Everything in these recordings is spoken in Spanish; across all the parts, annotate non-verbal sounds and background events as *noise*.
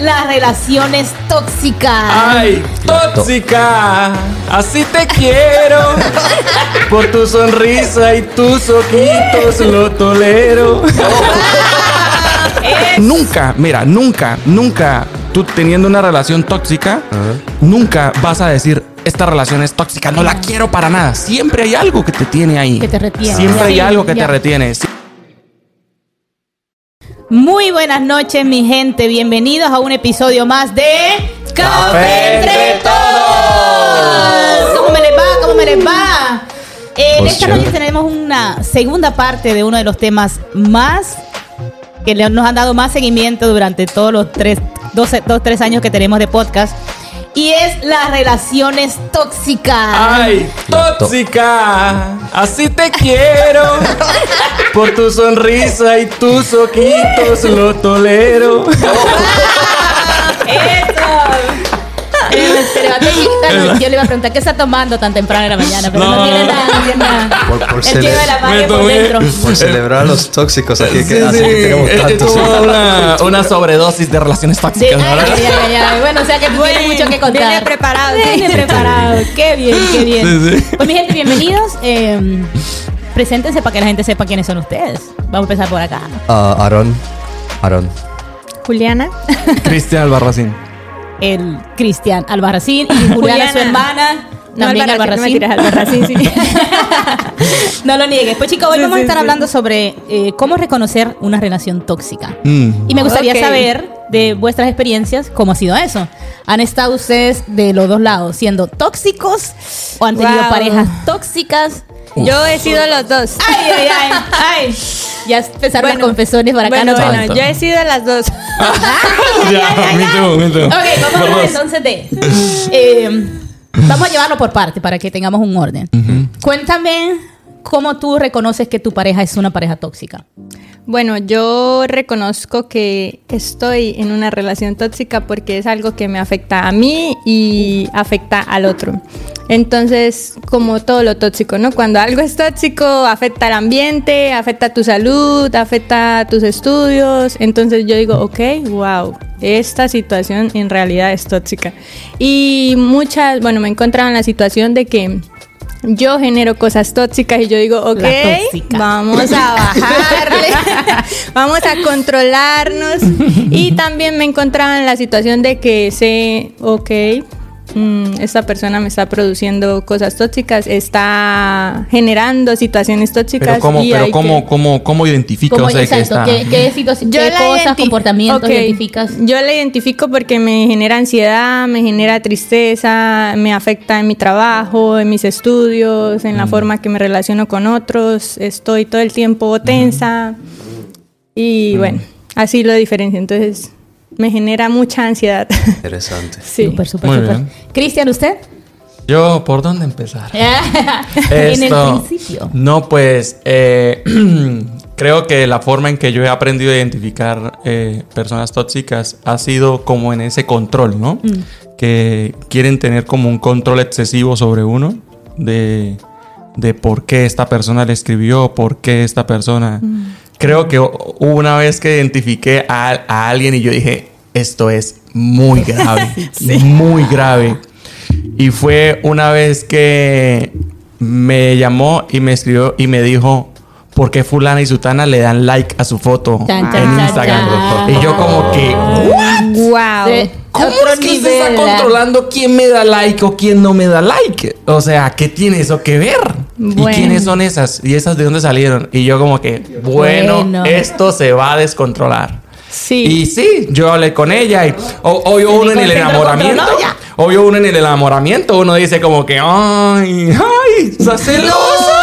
las relaciones tóxicas. ¡Ay, tóxica! Así te quiero. *laughs* Por tu sonrisa y tus ojitos lo tolero. nunca, mira, nunca, nunca tú teniendo una relación tóxica, nunca vas a decir, esta relación es tóxica, no la quiero para nada. Siempre hay algo que te tiene ahí. Que te retiene. Siempre hay algo que ya. te retiene. Muy buenas noches, mi gente. Bienvenidos a un episodio más de Café entre Todos. ¿Cómo me les va? ¿Cómo me les va? En Pues esta noche tenemos una segunda parte de uno de los temas más que nos han dado más seguimiento durante todos los tres, 12, dos, tres años que tenemos de podcast. Y es las relaciones tóxicas. ¡Ay, tóxica! Así te quiero. *laughs* Por tu sonrisa y tus ojitos lo tolero. *laughs* ¡Eso! Bueno, yo le iba a preguntar qué está tomando tan temprano en la mañana, pero no, No. tiene nada, no tiene nada. Por- por cele- lleva la Me por dentro. Por celebrar a los tóxicos aquí, que Sí, así sí. que tenemos tantos. una, una sobredosis de relaciones De- tóxicas, ay, ¿verdad? ay, ay, ay. Bueno, o sea que tiene mucho que contar. viene preparado, sí. Viene preparado. Qué bien, qué bien. Sí, sí. Pues mi gente, bienvenidos. Eh, preséntense para que la gente sepa quiénes son ustedes. Vamos a empezar por acá. Ah, Aarón. Aarón. Juliana. Cristian Albarracín. El Cristian Albarracín y Juliana, Juliana. su hermana. No, También Albarracín, no Albarracín. mentiras, Albarracín, sí. *laughs* no lo niegues. Pues chicos, hoy Sí, vamos a estar sí. hablando sobre eh, cómo reconocer una relación tóxica. Mm. Y me gustaría saber de vuestras experiencias cómo ha sido eso. ¿Han estado ustedes de los dos lados siendo tóxicos o han tenido Wow. parejas tóxicas? Yo he sido los dos. Ay, ay, ay, ay. Ya empezaron Bueno, las confesiones para acá. bueno, no bueno, yo he sido las dos. *laughs* Ya, me too, me too. Ok, vamos a hablar entonces de. eh, *laughs* vamos a llevarlo por parte para que tengamos un orden. Cuéntame cómo tú reconoces que tu pareja es una pareja tóxica. Bueno, yo reconozco que estoy en una relación tóxica porque es algo que me afecta a mí y afecta al otro. Entonces, como todo lo tóxico, ¿no? Cuando algo es tóxico, afecta al ambiente, afecta tu salud, afecta tus estudios. Entonces yo digo, ok, wow, esta situación en realidad es tóxica. Y muchas, bueno, me he encontrado en la situación de que yo genero cosas tóxicas y yo digo, ok, vamos a bajarle, *laughs* *laughs* vamos a controlarnos. Y también me encontraba en la situación de que sé, ok, mm, esta persona me está produciendo cosas tóxicas, está generando situaciones tóxicas. Pero cómo, y pero cómo, que- cómo, cómo identifica ¿Cómo, o sea, que está... ¿qué, qué Yo qué cosas, comportamientos identificas? Yo la identifico porque me genera ansiedad, me genera tristeza, me afecta en mi trabajo, en mis estudios, en la forma que me relaciono con otros. Estoy todo el tiempo tensa. Y bueno, así lo diferencio. Entonces, me genera mucha ansiedad. *laughs* Interesante. sí. Súper, súper, Muy súper. bien. Cristian, ¿usted? Yo, ¿por dónde empezar? *laughs* en el principio. No, pues eh, *clears throat* creo que la forma en que yo he aprendido a identificar eh, personas tóxicas ha sido como en ese control, ¿no? Que quieren tener como un control excesivo sobre uno de, de por qué esta persona le escribió, por qué esta persona... Creo que hubo una vez que identifiqué a, a alguien y yo dije, esto es muy grave, *laughs* muy grave. Y fue una vez que me llamó y me escribió y me dijo por qué fulana y sutana le dan like a su foto Chan, en chan, Instagram. chan. Y yo como que, Wow. Sí. ¿cómo Otro es que usted está controlando quién me da like o quién no me da like? O sea, ¿qué tiene eso que ver? ¿Y quiénes son esas? ¿Y esas de dónde salieron? Y yo como que, bueno, Bueno. esto se va a descontrolar. Sí. Y sí, yo hablé con ella y obvio uno en el enamoramiento. Obvio uno en el enamoramiento, uno dice como que, ay, ay, celosa.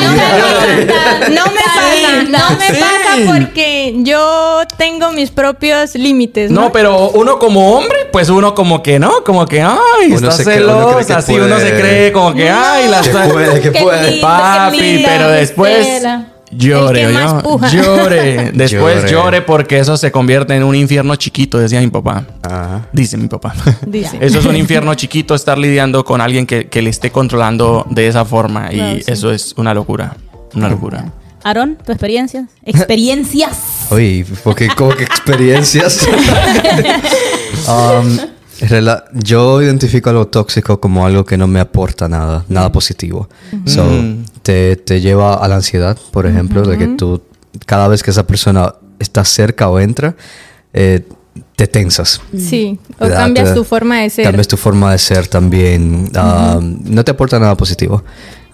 No, me pasa. No me pasa. No me Sí. pasa porque yo tengo mis propios límites. No, No, pero uno como hombre, pues uno como que no, como que, ay, Uno está celosa, así uno se puede. cree como que, ay, la Que puede, que puede. Papi, pero después. Llore, yo- llore, *laughs* después Llore. llore porque eso se convierte en un infierno chiquito, decía mi papá. Ajá. Dice mi papá. *laughs* Dice. Eso es un infierno chiquito estar lidiando con alguien que, que le esté controlando de esa forma y sí. eso es una locura, una locura. Aaron, ¿tu experiencia? *laughs* ¿Experiencias? Uy, porque como que experiencias. Um, rela- yo identifico a lo tóxico como algo que no me aporta nada, nada positivo. So, Mm. Te, te lleva a la ansiedad, por ejemplo, de que tú, cada vez que esa persona está cerca o entra, eh, te tensas. Sí, o Te da- cambias tu forma de ser. Cambias tu forma de ser también. Um, No te aporta nada positivo.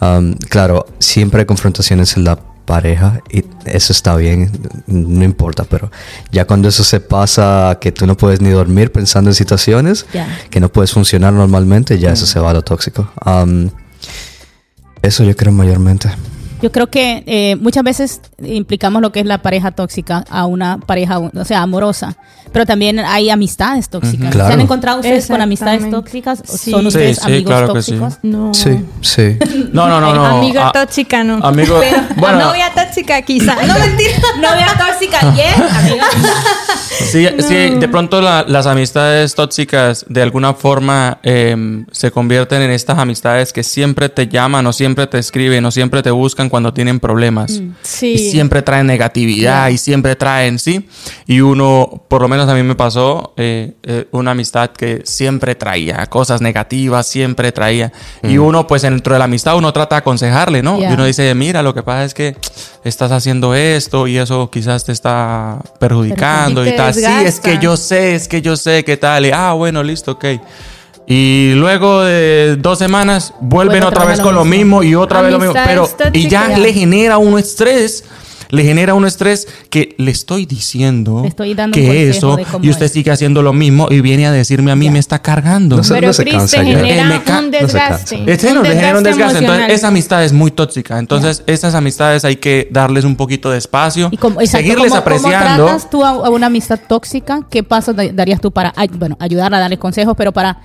Um, claro, siempre hay confrontaciones en la pareja y eso está bien, no importa, pero ya cuando eso se pasa que tú no puedes ni dormir pensando en situaciones, Ya. que no puedes funcionar normalmente, ya eso se va a lo tóxico. Um, eso yo creo mayormente. Yo creo que eh, muchas veces implicamos lo que es la pareja tóxica a una pareja, o sea, amorosa. Pero también hay amistades tóxicas. ¿Se Claro. han encontrado ustedes con amistades tóxicas? ¿O Sí. ¿Son Sí, ustedes sí, amigos claro sí. tóxicos? No. Sí, sí. *laughs* No, no, no, no. Amiga Ah, tóxica, no. Amigo, Pero *laughs* bueno, novia tóxica, quizá. No, *laughs* mentira. Novia tóxica, yes, amiga. Sí, sí, de pronto la- las amistades tóxicas de alguna forma em, se convierten en estas amistades que siempre te llaman o siempre te escriben o siempre te buscan cuando tienen problemas. Sí. Y siempre traen negatividad y siempre traen, sí. Y uno, por lo menos a mí me pasó eh, eh, una amistad que siempre traía cosas negativas, siempre traía. Y uno, pues dentro de la amistad, uno trata de aconsejarle, ¿no? Ya. Y uno dice, mira, lo que pasa es que estás haciendo esto y eso quizás te está perjudicando Y tal. Sí, es que yo sé, es que yo sé qué tal. Y, ah, bueno, listo, ok. Y luego de dos semanas vuelven Vuelve otra otra vez vez con lo mismo. mismo y otra vez lo mismo. Pero, y ya le genera a uno estrés. Le genera un estrés que le estoy diciendo Le estoy dando un que eso cómo y usted es. sigue haciendo lo mismo y viene a decirme a mí Ya. me está cargando. No sé. Pero se Chris cansa ya. genera Eh, me ca- un no se desgaste. cansa. Es que no, le genera un desgaste. Entonces, esa amistad es muy tóxica. Entonces, esas amistades hay que darles un poquito de espacio, Y como, exacto, seguirles ¿cómo- ¿Cómo apreciando. tratas tú a, una amistad tóxica? ¿Qué pasos da- darías tú para, bueno, ayudarla, darle consejos, pero para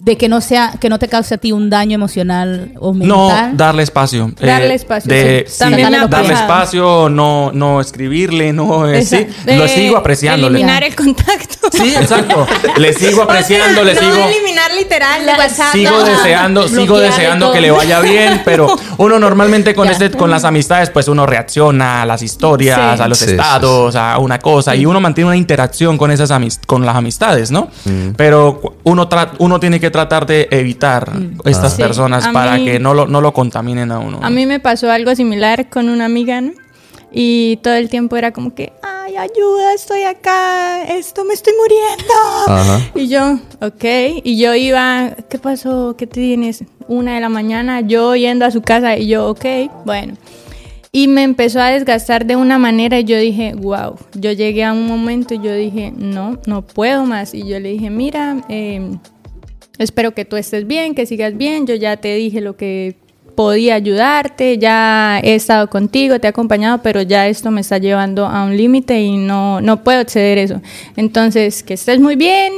de que no sea, que no te cause a ti un daño emocional o No, mental? darle espacio. Darle espacio, de- sí. También darle espacio, no, no escribirle, no. eh, sí, Exacto. lo De sigo apreciándole. Eliminar el contacto. Sí, exacto. Le sigo apreciando, O sea, le sigo. No eliminar literal de WhatsApp. Sigo no. deseando, sigo deseando todo. que le vaya bien, *laughs* pero uno normalmente con este, con las amistades, pues uno reacciona a las historias, Sí. a los Sí, sí, estados, a una cosa, y uno mantiene una interacción con esas amis- con las amistades, ¿no? Mm. Pero uno tra- uno tiene que tratar de evitar estas Sí. personas A para mí- que no lo, no lo contaminen a uno. A mí me pasó algo similar con una amiga, ¿no? Y todo el tiempo era como que, ay, ayuda, estoy acá, esto me estoy muriendo. Ajá. Y yo, ok. Y yo iba, ¿qué pasó? ¿Qué tienes? Una de la mañana, yo yendo a su casa y yo, ok, bueno. Y me empezó a desgastar de una manera y yo dije, wow. Yo llegué a un momento y yo dije, no, no puedo más. Y yo le dije, mira, eh, espero que tú estés bien, que sigas bien. Yo ya te dije lo que podía ayudarte, ya he estado contigo, te he acompañado, pero ya esto me está llevando a un límite y no, no puedo exceder eso. Entonces, que estés muy bien,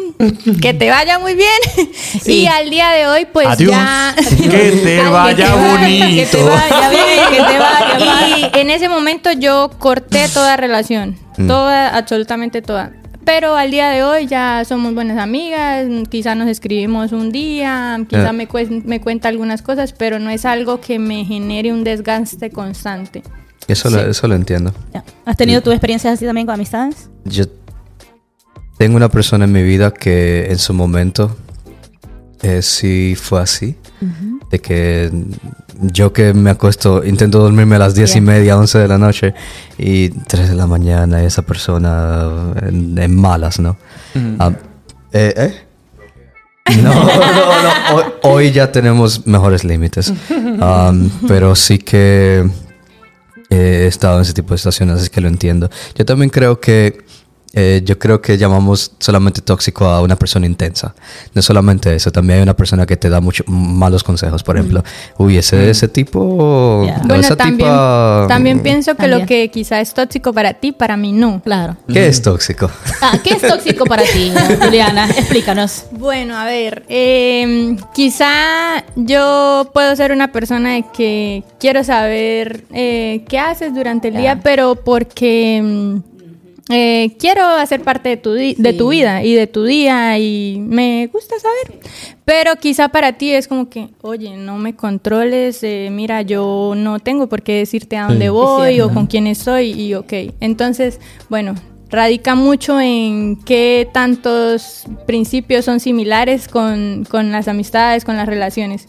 que te vaya muy bien. *laughs* Y al día de hoy, pues Adiós. ya... Que *laughs* te Ay, vaya Que te bonito. vaya bien, que te vaya *laughs* mal. y en ese momento yo corté toda relación, toda, absolutamente toda. Pero al día de hoy ya somos buenas amigas, quizá nos escribimos un día, quizá Ya. me, cuen- me cuenta algunas cosas, pero no es algo que me genere un desgaste constante. Eso, lo, eso lo entiendo. ¿Has tenido tu experiencias así también con amistades? Yo tengo una persona en mi vida que en su momento eh, sí fue así. De que yo que me acuesto, intento dormirme a las diez y Yeah. media, 11 de la noche y 3 de la mañana y esa persona en, en malas, ¿no? Ah, eh, ¿eh? No, no, no. Hoy, hoy ya tenemos mejores límites. *laughs* Um, pero sí que he estado en ese tipo de situaciones, así que lo entiendo. Yo también creo que eh, yo creo que llamamos solamente tóxico a una persona intensa. No solamente eso, también hay una persona que te da muchos malos consejos. Por ejemplo, uy, ese, ese tipo. Ya. o Bueno, esa también, tipa- también pienso que También. lo que quizá es tóxico para ti, para mí no. Claro. ¿Qué es tóxico? Ah, ¿Qué es tóxico para ti, *laughs* Juliana? Explícanos. Bueno, a ver, eh, quizá yo puedo ser una persona de que quiero saber eh, qué haces durante el día, pero porque mm, eh, quiero hacer parte de tu, de tu vida y de tu día y me gusta saber. Pero quizá para ti es como que, oye, no me controles, eh, mira, yo no tengo por qué decirte a dónde voy o con quién estoy y ok. Entonces, bueno, radica mucho en qué tantos principios son similares con, con las amistades, con las relaciones.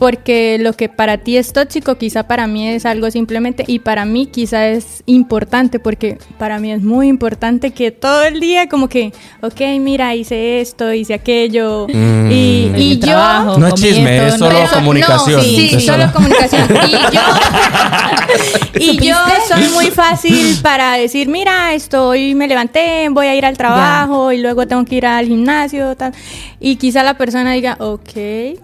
Porque lo que para ti es tóxico, quizá para mí es algo simplemente, y para mí quizá es importante, porque para mí es muy importante que todo el día como que, ok, mira, hice esto, hice aquello, Mm. y, yo... trabajo, No es chisme, es solo no- comunicación. No, sí, Es solo comunicación. Y yo, *laughs* *laughs* y yo soy muy fácil para decir, mira, esto hoy me levanté, voy a ir al trabajo y luego tengo que ir al gimnasio, tal. Y quizá la persona diga, ok.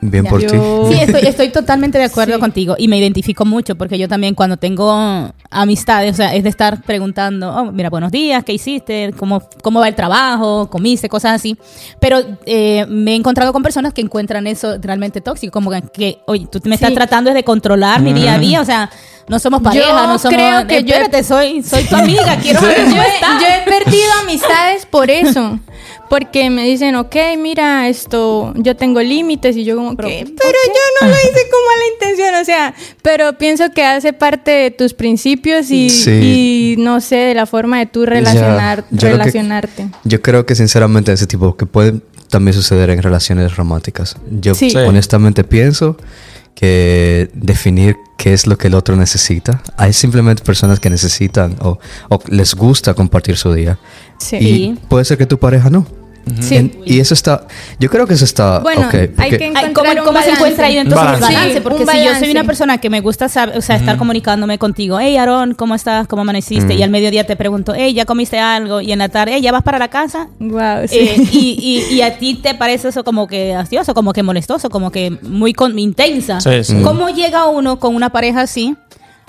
Bien Ya. por Yo- ti. Sí, estoy, *laughs* estoy totalmente de acuerdo Sí. contigo y me identifico mucho porque yo también cuando tengo amistades, o sea, es de estar preguntando, oh, mira, buenos días, ¿qué hiciste? ¿Cómo, cómo va el trabajo? ¿Comiste? Cosas así. Pero eh, me he encontrado con personas que encuentran eso realmente tóxico, como que, oye, tú me estás Sí. tratando de controlar mi día a día, o sea, no somos pareja, Yo no somos... creo que yo- espérate, soy, soy tu *laughs* amiga, quiero yo, yo he perdido amistades por eso. *laughs* Porque me dicen, ok, mira, esto, yo tengo límites y yo como que, pero yo no lo hice con mala intención, o sea, pero pienso que hace parte de tus principios y, Sí. y no sé, de la forma de tú relacionar, yo que- relacionarte. Yo creo que sinceramente ese tipo que puede también suceder en relaciones románticas. Yo. Sí. honestamente pienso que definir qué es lo que el otro necesita. Hay simplemente personas que necesitan o, o les gusta compartir su día. Sí. Y puede ser que tu pareja no. Sí. En- y eso está, yo creo que eso está Bueno, ok, hay que encontrar ¿Cómo, un cómo se balance. encuentra ahí entonces Balance. el balance? Sí, Porque un si yo soy balance. una persona que me gusta saber, o sea, estar comunicándome contigo, hey Aaron, ¿cómo estás? ¿Cómo amaneciste? Y al mediodía te pregunto, hey, ¿ya comiste algo? Y en la tarde, hey, ¿ya vas para la casa? Wow, sí. Eh, y, y- y a ti te parece eso como que hastioso, como que molestoso, como que muy con- intensa. Sí, sí. ¿Cómo llega uno con una pareja así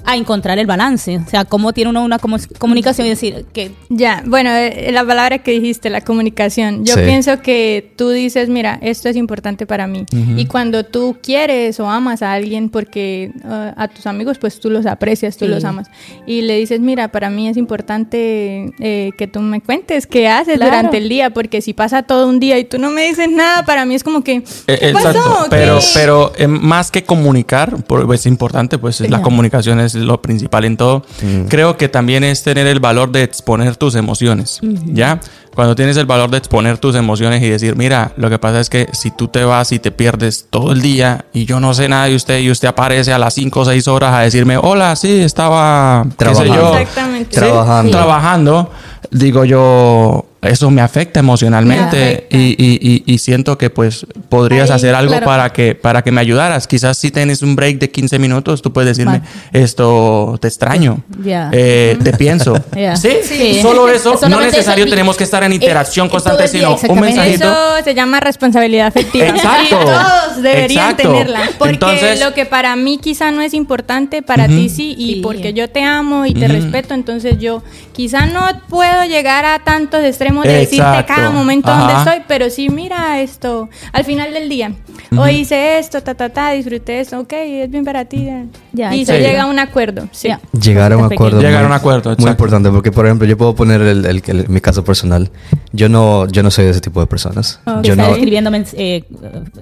a encontrar el balance? O sea, ¿cómo tiene uno una comu- comunicación y decir que Ya, bueno, eh, la palabra que dijiste, la comunicación. Yo Sí. pienso que tú dices, mira, esto es importante para mí. Y cuando tú quieres o amas a alguien, porque uh, a tus amigos, pues tú los aprecias, tú Sí. los amas. Y le dices, mira, para mí es importante eh, que tú me cuentes qué haces Claro. durante el día, porque si pasa todo un día y tú no me dices nada, para mí es como que, Eh, ¿qué pasó? Exacto, ¿Qué? pero, pero eh, más que comunicar, es importante, pues la comunicación es lo principal en todo. Creo que también es tener el valor de exponer tus emociones, ¿ya? Cuando tienes el valor de exponer tus emociones y decir, mira, lo que pasa es que si tú te vas y te pierdes todo el día y yo no sé nada de usted y usted aparece a las 5 o 6 horas a decirme, hola, sí, estaba, qué sé Trabajando. yo, Exactamente. Sí, Trabajando. trabajando, digo yo, eso me afecta emocionalmente Me afecta. Y, y- y- y siento que pues podrías Ahí, hacer algo claro. para que para que me ayudaras. Quizás si tienes un break de 15 minutos, tú puedes decirme, esto te extraño, Ya. eh, te pienso. *laughs* Ya. ¿Sí? Sí. solo eso, *laughs* no necesario eso. tenemos que estar en interacción Eh, constante, el día, sino un mensajito. Eso se llama responsabilidad afectiva. *laughs* Exacto. Y todos deberían Exacto. tenerla. Porque Entonces- lo que para mí quizá no es importante, para ti sí. Y Sí. porque yo te amo y te respeto, entonces yo quizá no puedo llegar a tantos extremos de decirte cada momento Ajá. dónde estoy, pero sí, mira esto. Al final del día, hoy hice esto, ta, ta, ta, disfruté esto, ok, es bien para ti. Ya, y sí. se llega a un acuerdo. Sí. Llegar a un acuerdo. Llegar a un acuerdo, Muy importante, porque por ejemplo, yo puedo poner el, el- el- mi caso personal. Yo no, yo no soy de ese tipo de personas. Ok. Yo no, escribiendo, mens- eh,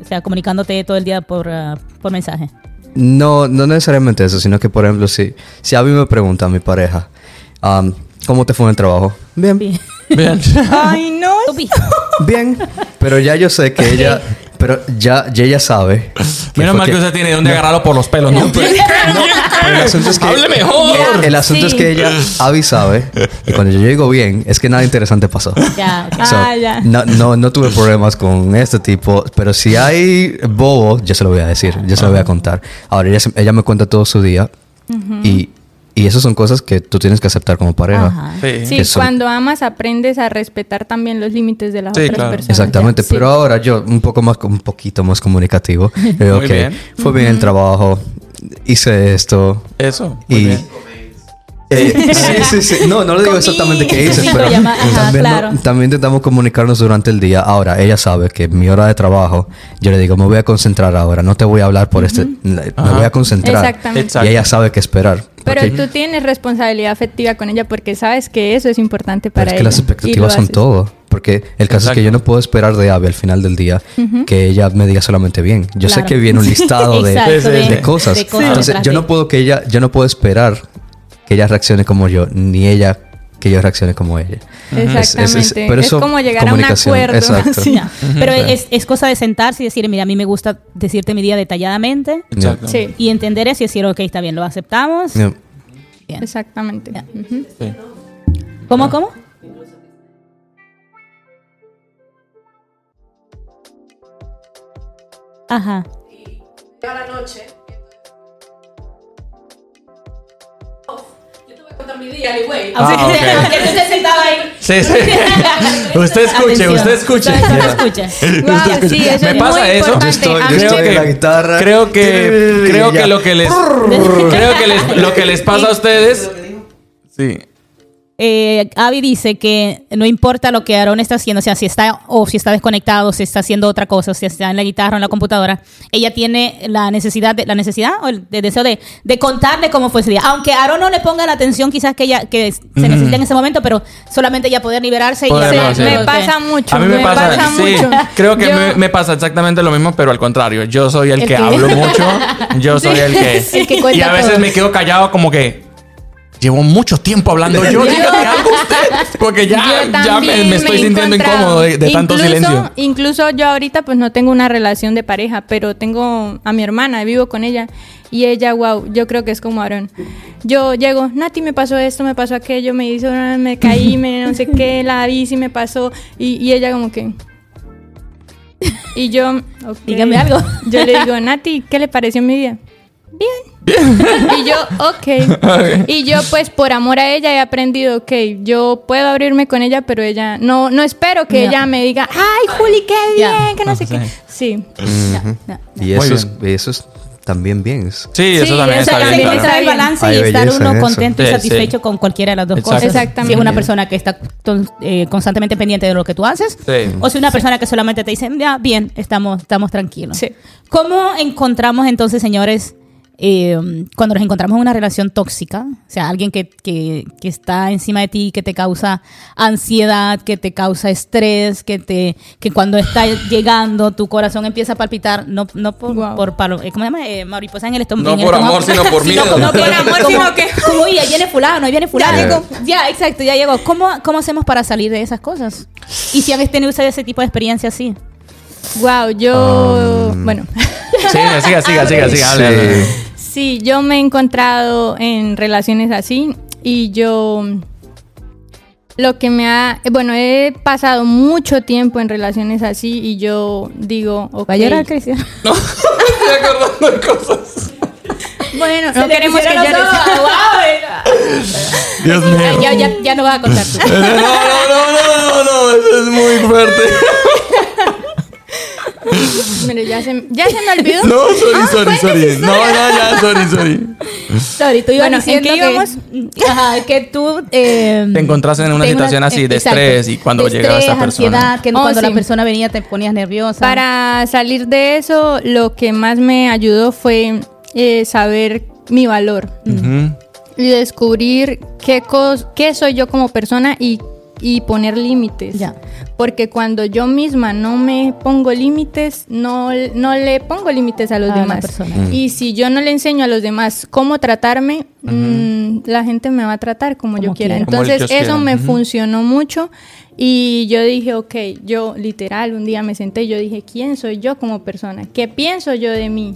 o sea, comunicándote todo el día por, ah, por mensaje? no, no necesariamente eso, sino que por ejemplo, si, si a mí me pregunta mi pareja, um, ¿cómo te fue en el trabajo? Bien, Bien. Bien. *laughs* Ay, no. Bien. Pero ya yo sé que ella, pero ya, ya ella sabe. Menos mal que usted tiene donde agarrarlo por los pelos, ¿no? Pero el asunto es que Hable mejor. El, el asunto es Sí. que ella Avi sabe y cuando yo digo bien es que nada interesante pasó. Ya, ok. So, Ah, ya. No, no, no tuve problemas con este tipo, pero si hay bobo, yo se lo voy a decir, yo se lo voy a contar. Ahora ella, ella me cuenta todo su día y, y esas son cosas que tú tienes que aceptar como pareja. Ajá. Sí. Sí, cuando amas aprendes a respetar también los límites de las Sí, otras claro. personas. Exactamente, Sí. pero ahora yo un poco más, un poquito más comunicativo. Digo *laughs* Muy que bien. fue bien el trabajo, hice esto Eso. Muy y bien. Eh, *laughs* sí, sí, sí. No, no le digo Comí. exactamente qué hice, pero ajá, también, no- claro. también intentamos comunicarnos durante el día. Ahora, ella sabe que mi hora de trabajo, yo le digo, me voy a concentrar ahora, no te voy a hablar por este, me voy a concentrar. Exactamente. Exacto. Y ella sabe qué esperar. Pero porque- tú tienes responsabilidad afectiva con ella porque sabes que eso es importante para es que ella. las expectativas son todo. Porque el caso es que yo no puedo esperar de Abby al final del día que ella me diga solamente bien. Yo sé que viene un listado de, *laughs* Exacto, cosas. de cosas Entonces, yo no puedo que ella, yo no puedo esperar que ella reaccione como yo, ni ella que yo reaccione como ella. Exactamente. Es- es- es- pero es eso, como llegar a un acuerdo. exacto. Sí. Pero es, es cosa de sentarse y decir, mira, a mí me gusta decirte mi día detalladamente Exacto. Sí, y entender eso y decir, ok, está bien, lo aceptamos. Yeah. Bien. exactamente. Sí. ¿Cómo, cómo? Ajá. a la noche. A mi día, anyway. Ah, te *laughs* sentabas ahí. Sí, sí. *laughs* usted escuche, usted escuche. Usted escuche. Wow, sí, eso Me es pasa eso. Yo estoy- yo Creo en la que, guitarra. creo que, creo que lo que les, creo que les, lo que les pasa a ustedes, sí, Eh, Abby dice que no importa lo que Aaron está haciendo, o sea, si está o si está desconectado, si está haciendo otra cosa, si está en la guitarra o en la computadora, ella tiene la necesidad, de, la necesidad o el, de- deseo de, de contarle cómo fue ese día. Aunque Aaron no le ponga la atención quizás que ella que se necesita en ese momento, pero solamente ella poder liberarse Poder, y hacer sí. me pasa mucho. a mí me, pasa, sí, mucho. creo que Yo- me, me pasa exactamente lo mismo, pero al contrario, yo soy el, El que, que- hablo mucho, yo soy el que, *laughs* El que cuenta y a veces todo. me quedo callado como que llevo mucho tiempo hablando yo, *laughs* dígame algo usted, porque ya, ya me, estoy sintiendo incómodo de, de tanto incluso, silencio. Incluso yo ahorita pues no tengo una relación de pareja, pero tengo a mi hermana, vivo con ella y ella, wow, yo creo que es como Aaron. Yo llego, Nati, me pasó esto, me pasó aquello, me hizo, me caí, me no sé qué, *laughs* la bici me pasó y, y ella como que... *laughs* Y yo. Dígame algo. Yo le digo, Nati, ¿qué le pareció mi día? Bien. y yo, ok. *laughs* Y yo, pues, por amor a ella he aprendido, ok, yo puedo abrirme con ella, pero ella, no, no espero que ella me diga, ay, Juli, qué bien, Ya. que no sé Sí. qué. Sí. Ya, ya. Y eso es, eso es también bien. es- Sí, eso Sí, también eso está Hay bien. encontrar el balance Hay y estar uno contento y Sí, satisfecho sí. con cualquiera de las dos Exacto. cosas. Exactamente. Si es una persona que está ton- eh, constantemente pendiente de lo que tú haces, Sí. o si una persona que solamente te dice, ya, bien, estamos, estamos tranquilos. Sí. ¿Cómo encontramos entonces, señores, eh, cuando nos encontramos en una relación tóxica? O sea, alguien que, que, que está encima de ti, que te causa ansiedad, que te causa estrés, que te que cuando está llegando tu corazón empieza a palpitar, no, no por, Wow. por palo- eh, ¿cómo se llama? Eh, mariposa en el estómago. No por estómago. amor, sino por miedo. como No por amor, como- sino que- Como, oye, ahí viene fulano, ahí viene fulano. llegó. Ya, exacto, ya llegó. ¿Cómo, ¿Cómo hacemos para salir de esas cosas? Y si han tenido ustedes ese tipo de experiencia así. Wow, yo, bueno. *laughs* Sí, siga, siga, siga, siga. hable, hable, hable. Sí, yo me he encontrado en relaciones así y yo lo que me ha, bueno, he pasado mucho tiempo en relaciones así y yo digo, ok, ¿Va a llorar, Cristian? *laughs* No, estoy acordando de cosas. bueno, no queremos que llores. *laughs* Dios mío. ya, ya, ya no vas a contar tú. No, no, no, no, no, no, eso es muy fuerte. *laughs* Mire, ya se, ya se me olvidó. No, sorry, Ah, sorry, sorry. esa No, no, ya, *laughs* sorry, sorry. Sorry, tú ibas Bueno, ¿en diciendo qué que- íbamos? *laughs* Ajá, que tú... eh, Te encontraste en una situación así de exacto. estrés y cuando llegaba esta estrés, persona. ansiedad, que Oh, cuando la persona venía te ponías nerviosa. Para salir de eso, lo que más me ayudó fue eh, saber mi valor y descubrir qué, cos qué soy yo como persona y, y poner límites. Ya. Porque cuando yo misma no me pongo límites, no, no le pongo límites a los A demás. Y si yo no le enseño a los demás cómo tratarme, mm, la gente me va a tratar como, yo quiera. Entonces eso me funcionó mucho y yo dije, ok, yo literal un día me senté y yo dije, ¿quién soy yo como persona? ¿Qué pienso yo de mí?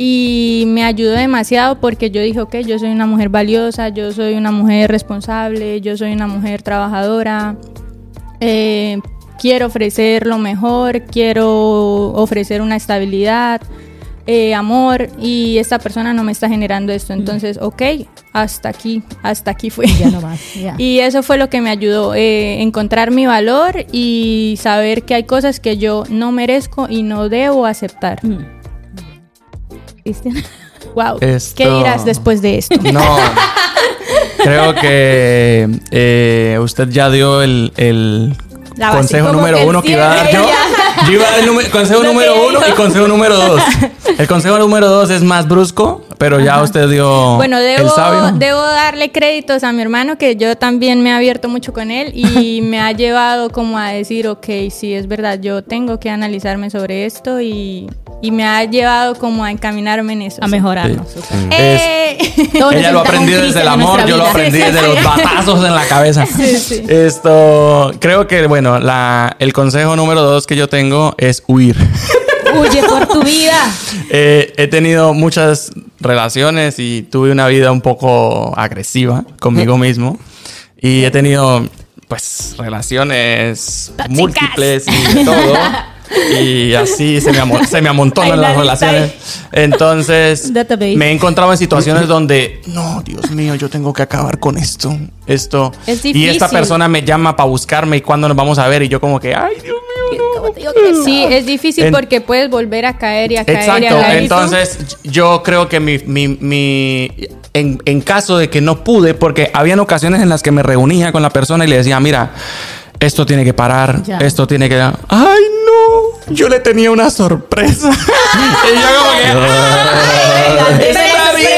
Y me ayudó demasiado porque yo dije, ok, yo soy una mujer valiosa, yo soy una mujer responsable, yo soy una mujer trabajadora, eh, quiero ofrecer lo mejor, quiero ofrecer una estabilidad, eh, amor y esta persona no me está generando esto. Entonces, ok, hasta aquí, hasta aquí fue. Ya no *laughs* más. ya. Y eso fue lo que me ayudó, eh, encontrar mi valor y saber que hay cosas que yo no merezco y no debo aceptar. Mm. Cristian. *laughs* Wow. Esto- ¿Qué dirás después de esto? No. creo que eh, usted ya dio el, el consejo número uno que iba a dar yo. Yo iba a dar el consejo número uno y consejo número dos. El consejo número dos es más brusco, pero ya usted dio Bueno, el debo, sabio. debo darle créditos a mi hermano que yo también me he abierto mucho con él y *laughs* me ha llevado como a decir, ok, sí, es verdad, yo tengo que analizarme sobre esto y, y me ha llevado como a encaminarme en eso. A sí. mejorarnos. Eh, *laughs* Todos Ella lo un desde el amor, yo lo aprendí *laughs* Sí, sí, desde sí. los batazos en la cabeza. sí. Esto, creo que, bueno, la, el consejo número dos que yo tengo es huir. Huye por tu vida. *laughs* Eh, he tenido muchas relaciones y tuve una vida un poco agresiva conmigo mismo. Y he tenido, pues, relaciones Tóxicas. múltiples y de todo. Y así se me, se me amontonan las relaciones. Entonces, Database. me he encontrado en situaciones donde, no, Dios mío, yo tengo que acabar con esto. Esto. Es y esta persona me llama para buscarme y cuándo nos vamos a ver. Y yo, como que, ay, Dios mío, no. Sí, es difícil En- porque puedes volver a caer y a caer y a Exacto, caer. entonces yo creo que mi, mi, mi- en, en caso de que no pude, porque habían ocasiones en las que me reunía con la persona y le decía, mira, esto tiene que parar, Ya. esto tiene que... ¡Ay, no! Yo le tenía una sorpresa. *laughs* y yo como que... "Ay, Está bien,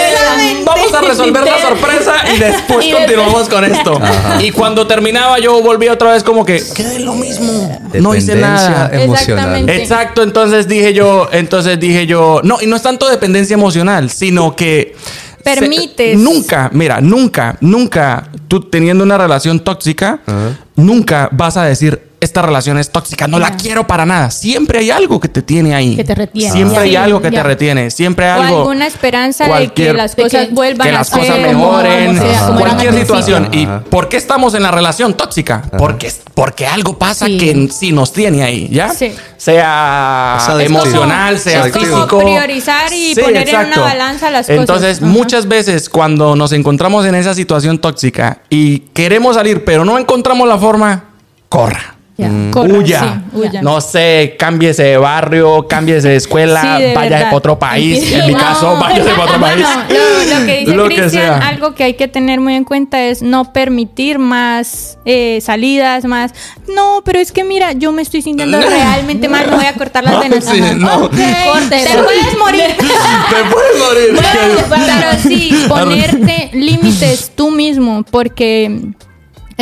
vamos a resolver la *laughs* sorpresa y después *laughs* Y continuamos con esto. Y cuando terminaba yo volvía otra vez como que, quedé lo mismo. No hice nada. Dependencia emocional. Exacto, entonces dije yo, entonces dije yo, no, y no es tanto dependencia emocional, sino que se- Permites. nunca, mira, nunca, nunca tú teniendo una relación tóxica, nunca vas a decir esta relación es tóxica, no la Ya. quiero para nada. Siempre hay algo que te tiene ahí. Que te retiene. Siempre Ya. hay Sí, algo que ya. te retiene. Siempre hay O algo. alguna esperanza de que las cosas que- vuelvan que a las ser cosas como- mejoren, como sea, como cualquier al situación. ¿Y por qué estamos en la relación tóxica? Porque, porque algo pasa Sí. que sí nos tiene ahí, ¿ya? Sí. Sea Es adictivo. emocional, sea Es como físico. priorizar y poner en una balanza las cosas. Entonces, muchas veces cuando nos encontramos en esa situación tóxica y queremos salir, pero no encontramos la forma, corra. Ya. Corra, huya. sí, huya. No sé, cámbiese de barrio, cámbiese de escuela, Sí, de vaya para otro país. En mi *laughs* No. caso, váyase para otro *laughs* país. No, lo, lo que dice Lo que Cristian, sea. algo que hay que tener muy en cuenta es no permitir más eh, salidas, más. No, pero es que mira, yo me estoy sintiendo *laughs* realmente mal, me voy a cortar las venas. Sí, Ajá. no. Ok, Córtelo. Te puedes morir. Te puedes morir. Pero sí, ponerte límites tú mismo, porque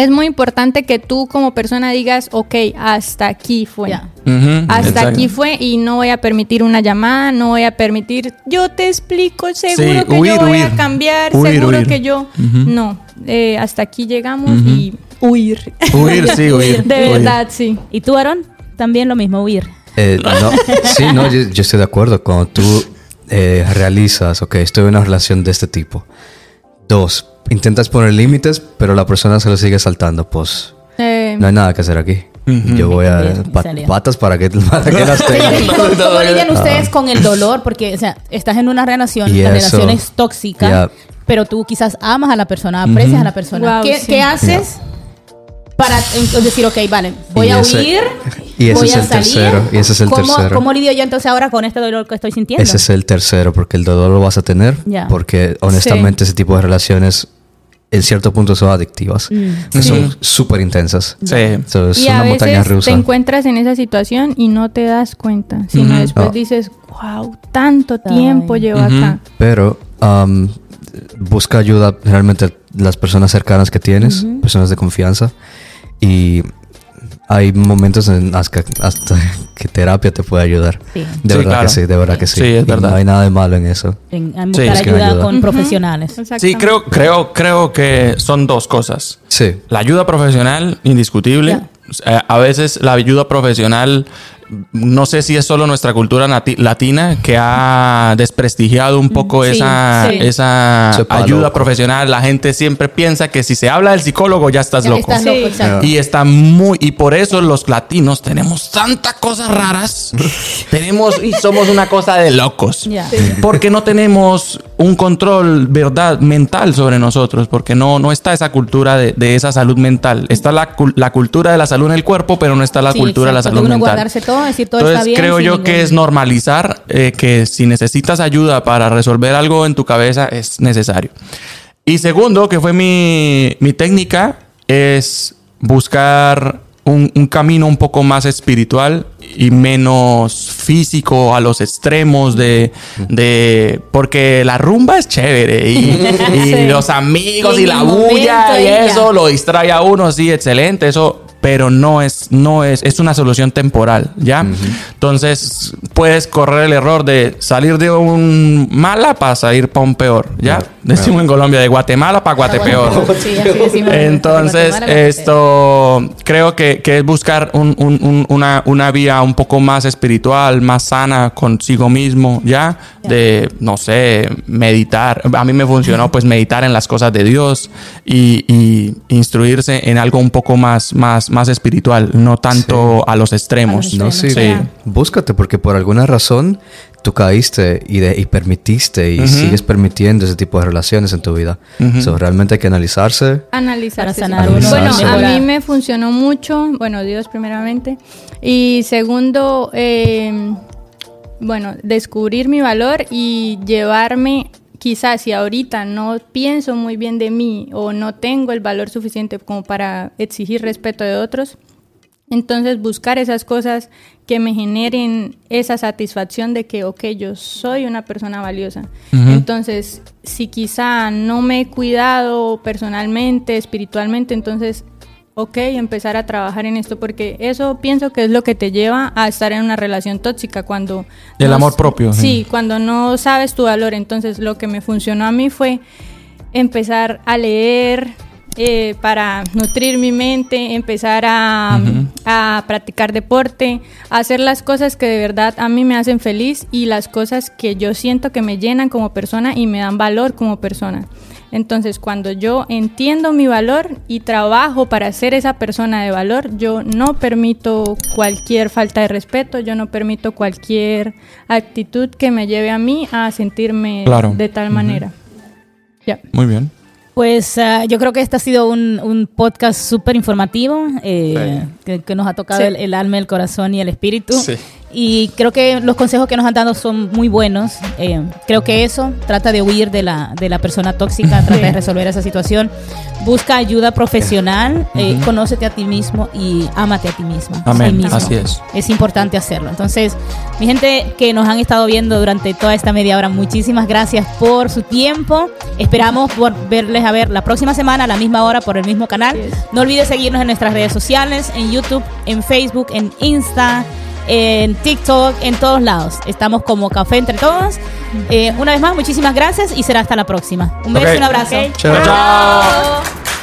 es muy importante que tú como persona digas, ok, hasta aquí fue. Hasta exacto. aquí fue y no voy a permitir una llamada, no voy a permitir, yo te explico, seguro Sí, que huir, yo voy huir. a cambiar, Huir, seguro huir. que yo... No, eh, hasta aquí llegamos y huir. Huir, sí, huir. *laughs* De huir. verdad, sí. ¿Y tú, Aaron? También lo mismo, huir. Eh, no, sí, no, yo, yo estoy de acuerdo. Cuando tú eh, realizas, ok, estoy en una relación de este tipo. Dos, intentas poner límites, pero la persona se lo sigue saltando. Pues Eh, no hay nada que hacer aquí. Yo voy a Bien, pa- salió. patas para que, *laughs* para que las Pero, tenga. ¿y ¿Cómo, cómo lidian ustedes con el dolor? Porque, o sea, estás en una relación, Y la eso, relación es tóxica, pero tú quizás amas a la persona, aprecias a la persona. Wow, ¿Qué, sí. qué haces para decir, ok, vale, voy Y a ese- huir, y ese voy es a el salir? tercero, y ese es el ¿Cómo, tercero. ¿Cómo lidio yo entonces ahora con este dolor que estoy sintiendo? Ese es el tercero, porque el dolor lo vas a tener. Ya. Porque honestamente ese tipo de relaciones en cierto punto son adictivas. Mm. Son súper intensas. Sí. So, es y una a montaña veces rusa. te encuentras en esa situación y no te das cuenta, sino Ujú. después Ah. dices, wow, tanto tiempo Ay. llevo Ujú. acá. Pero um, busca ayuda realmente las personas cercanas que tienes, personas de confianza. Y hay momentos en hasta, hasta que terapia te puede ayudar. Sí. De Sí, verdad claro. que sí, de verdad que sí. Sí, es Y verdad. No hay nada de malo en eso. En, en Sí, buscar ayuda ayuda. con Ujú. profesionales. Sí, creo, creo, creo que son dos cosas. Sí. La ayuda profesional, indiscutible. Ya. Eh, A veces la ayuda profesional, no sé si es solo nuestra cultura latina que ha desprestigiado un poco Sí, esa, sí. esa ayuda loco. profesional. La gente siempre piensa que si se habla del psicólogo ya estás Ya loco. Estás Sí. loco, exacto. Y está muy, y por eso los latinos tenemos tantas cosas raras. *laughs* tenemos y somos una cosa de locos. Porque no tenemos un control, verdad, mental sobre nosotros. Porque no, no está esa cultura de, de esa salud mental. Está la, la cultura de la salud en el cuerpo, pero no está la Sí, cultura de la salud mental. guardarse todo, decir todo Entonces está bien. creo yo ningún- que es normalizar eh, que si necesitas ayuda para resolver algo en tu cabeza es necesario. Y segundo, que fue mi, mi técnica, es buscar un, un camino un poco más espiritual y menos físico a los extremos de, de porque la rumba es chévere y, *laughs* y Sí. los amigos Y la bulla y ya. eso lo distrae a uno, sí, excelente, eso, pero no es, no es, es una solución temporal, ¿ya? Entonces, puedes correr el error de salir de un mala para salir para un peor, ¿ya? Claro, Decimos en Colombia, de Guatemala para Guatepeor. Sí. Entonces, Guatemala, esto creo que, que es buscar un- un- un- una, una vía un poco más espiritual, más sana consigo mismo, ¿ya? De, no sé, meditar. A mí me funcionó pues meditar en las cosas de Dios y, y instruirse en algo un poco más, más, más espiritual, no tanto a los extremos. No, sí, Sí. búscate porque por alguna razón tú caíste y, de- y permitiste y sigues permitiendo ese tipo de relaciones en tu vida. So, realmente hay que analizarse. Analizarse. Para sanar sí. uno, Bueno, a mí me funcionó mucho, bueno, Dios primeramente, y segundo, eh, bueno, descubrir mi valor y llevarme, quizás si ahorita no pienso muy bien de mí o no tengo el valor suficiente como para exigir respeto de otros, entonces buscar esas cosas que me generen esa satisfacción de que, ok, yo soy una persona valiosa. Entonces, si quizá no me he cuidado personalmente, espiritualmente, entonces, ok, empezar a trabajar en esto, porque eso pienso que es lo que te lleva a estar en una relación tóxica cuando... El no amor propio, sí. Sí, cuando no sabes tu valor. Entonces, lo que me funcionó a mí fue empezar a leer eh, para nutrir mi mente, empezar a, a practicar deporte, a hacer las cosas que de verdad a mí me hacen feliz y las cosas que yo siento que me llenan como persona y me dan valor como persona. Entonces, cuando yo entiendo mi valor y trabajo para ser esa persona de valor, yo no permito cualquier falta de respeto, yo no permito cualquier actitud que me lleve a mí a sentirme Claro. de tal manera. Muy bien. Pues ah, yo creo que este ha sido un, un podcast súper informativo, eh, que, que nos ha tocado Sí. el, el alma, el corazón y el espíritu. Sí. Y creo que los consejos que nos han dado son muy buenos. Eh, creo que eso trata de huir de la, de la persona tóxica, trata de resolver esa situación. Busca ayuda profesional, eh, conócete a ti mismo y ámate a ti mismo. Amén. ti mismo. Así es. Es importante hacerlo. Entonces, mi gente que nos han estado viendo durante toda esta media hora, muchísimas gracias por su tiempo. Esperamos por verles a ver la próxima semana a la misma hora por el mismo canal. No olvides seguirnos en nuestras redes sociales, en YouTube, en Facebook, en Insta, en TikTok, en todos lados. Estamos como Café Entre Todos. Eh, una vez más, muchísimas gracias y será hasta la próxima. Un beso un abrazo. Chao, chao.